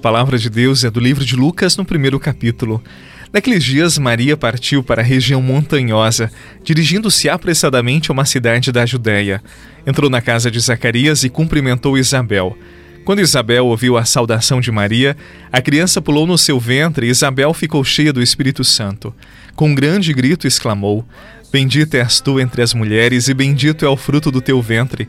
palavra de Deus é do livro de Lucas, no primeiro capítulo. Naqueles dias, Maria partiu para a região montanhosa, dirigindo-se apressadamente a uma cidade da Judéia. Entrou na casa de Zacarias e cumprimentou Isabel. Quando Isabel ouviu a saudação de Maria, a criança pulou no seu ventre e Isabel ficou cheia do Espírito Santo. Com um grande grito exclamou: Bendita és tu entre as mulheres e bendito é o fruto do teu ventre.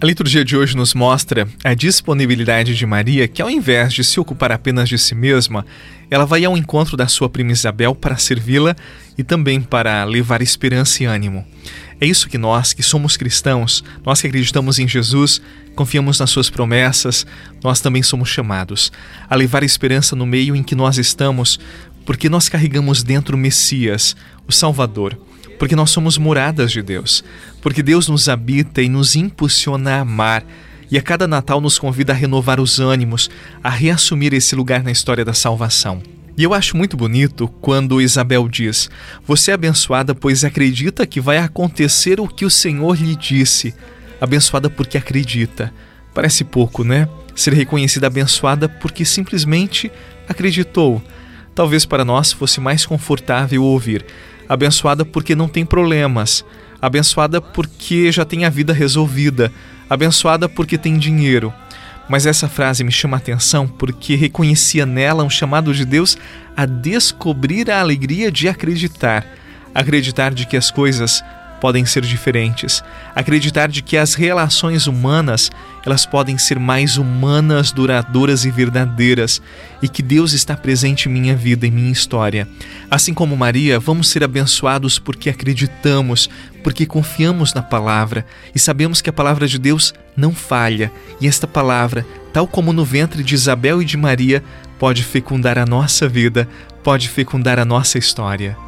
A liturgia de hoje nos mostra a disponibilidade de Maria, que ao invés de se ocupar apenas de si mesma, ela vai ao encontro da sua prima Isabel para servi-la e também para levar esperança e ânimo. É isso que nós, que somos cristãos, nós que acreditamos em Jesus, confiamos nas suas promessas, nós também somos chamados a levar esperança no meio em que nós estamos, porque nós carregamos dentro o Messias, o Salvador porque nós somos moradas de Deus, porque Deus nos habita e nos impulsiona a amar. E a cada Natal nos convida a renovar os ânimos, a reassumir esse lugar na história da salvação. E eu acho muito bonito quando Isabel diz: Você é abençoada, pois acredita que vai acontecer o que o Senhor lhe disse. Abençoada porque acredita. Parece pouco, né? Ser reconhecida abençoada porque simplesmente acreditou. Talvez para nós fosse mais confortável ouvir: abençoada porque não tem problemas, abençoada porque já tem a vida resolvida, abençoada porque tem dinheiro. Mas essa frase me chama a atenção porque reconhecia nela um chamado de Deus a descobrir a alegria de acreditar, acreditar de que as coisas podem ser diferentes. Acreditar de que as relações humanas, elas podem ser mais humanas, duradouras e verdadeiras, e que Deus está presente em minha vida, em minha história. Assim como Maria, vamos ser abençoados porque acreditamos, porque confiamos na palavra e sabemos que a palavra de Deus não falha, e esta palavra, tal como no ventre de Isabel e de Maria, pode fecundar a nossa vida, pode fecundar a nossa história.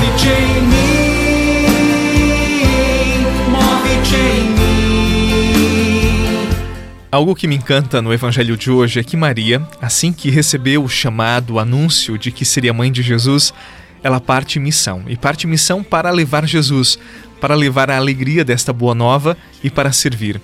Move-te move-te. Algo que me encanta no evangelho de hoje é que Maria, assim que recebeu o chamado, o anúncio de que seria mãe de Jesus, ela parte missão. E parte missão para levar Jesus, para levar a alegria desta boa nova e para servir.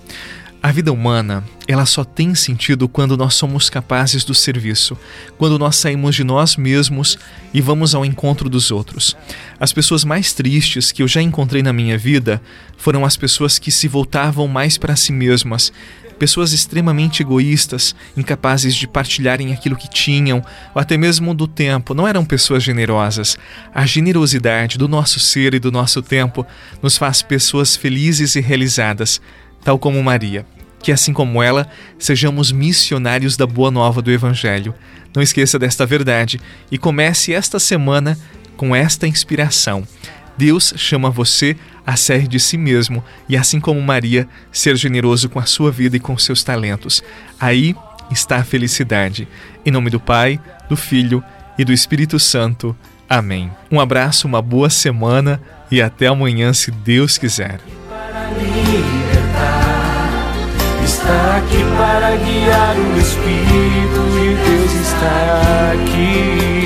A vida humana, ela só tem sentido quando nós somos capazes do serviço, quando nós saímos de nós mesmos e vamos ao encontro dos outros. As pessoas mais tristes que eu já encontrei na minha vida foram as pessoas que se voltavam mais para si mesmas, pessoas extremamente egoístas, incapazes de partilharem aquilo que tinham, ou até mesmo do tempo, não eram pessoas generosas. A generosidade do nosso ser e do nosso tempo nos faz pessoas felizes e realizadas, tal como Maria que, assim como ela, sejamos missionários da boa nova do Evangelho. Não esqueça desta verdade e comece esta semana com esta inspiração. Deus chama você a ser de si mesmo e, assim como Maria, ser generoso com a sua vida e com seus talentos. Aí está a felicidade. Em nome do Pai, do Filho e do Espírito Santo. Amém. Um abraço, uma boa semana e até amanhã, se Deus quiser está aqui para guiar o Espírito de Deus está aqui.